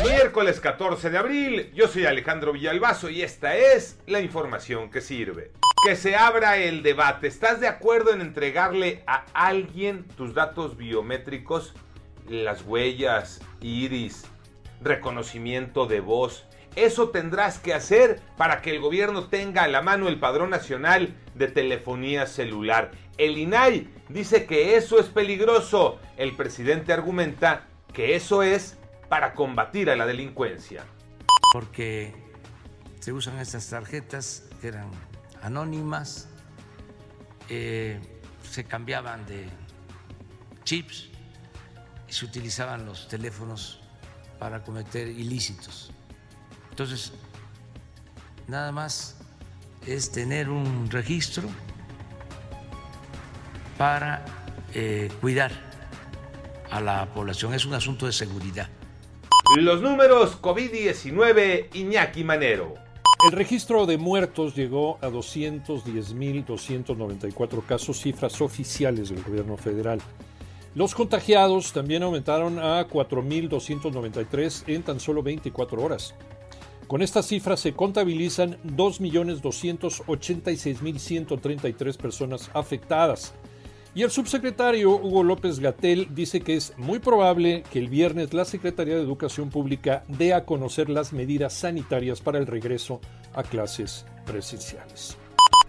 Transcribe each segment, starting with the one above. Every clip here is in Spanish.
Miércoles 14 de abril, yo soy Alejandro Villalbazo y esta es la información que sirve. Que se abra el debate. ¿Estás de acuerdo en entregarle a alguien tus datos biométricos? Las huellas, iris, reconocimiento de voz. Eso tendrás que hacer para que el gobierno tenga a la mano el padrón nacional de telefonía celular. El INAI dice que eso es peligroso. El presidente argumenta que eso es para combatir a la delincuencia. Porque se usan estas tarjetas que eran anónimas, eh, se cambiaban de chips y se utilizaban los teléfonos para cometer ilícitos. Entonces, nada más es tener un registro para eh, cuidar a la población. Es un asunto de seguridad. Los números COVID-19 Iñaki Manero. El registro de muertos llegó a 210.294 casos, cifras oficiales del gobierno federal. Los contagiados también aumentaron a 4.293 en tan solo 24 horas. Con estas cifras se contabilizan 2.286.133 personas afectadas. Y el subsecretario Hugo López Gatel dice que es muy probable que el viernes la Secretaría de Educación Pública dé a conocer las medidas sanitarias para el regreso a clases presenciales.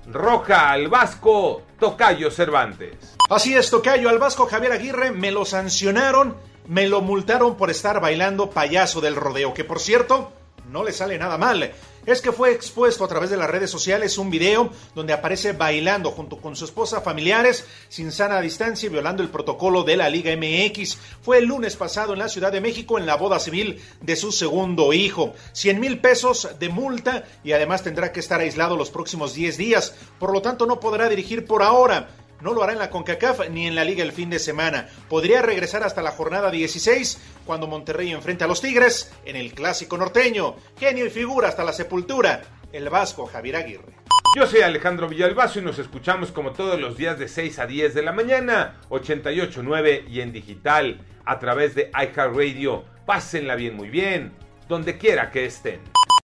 Roja al Vasco, Tocayo Cervantes. Así es, Tocayo al Vasco Javier Aguirre me lo sancionaron, me lo multaron por estar bailando payaso del rodeo, que por cierto, no le sale nada mal es que fue expuesto a través de las redes sociales un video donde aparece bailando junto con su esposa familiares sin sana distancia y violando el protocolo de la Liga MX. Fue el lunes pasado en la Ciudad de México en la boda civil de su segundo hijo. 100 mil pesos de multa y además tendrá que estar aislado los próximos 10 días. Por lo tanto no podrá dirigir por ahora. No lo hará en la CONCACAF ni en la liga el fin de semana. Podría regresar hasta la jornada 16 cuando Monterrey enfrente a los Tigres en el clásico norteño. Genio y figura hasta la sepultura. El Vasco Javier Aguirre. Yo soy Alejandro Villalbazo y nos escuchamos como todos los días de 6 a 10 de la mañana, 88.9 y en digital a través de iHeartRadio. Pásenla bien, muy bien, donde quiera que estén.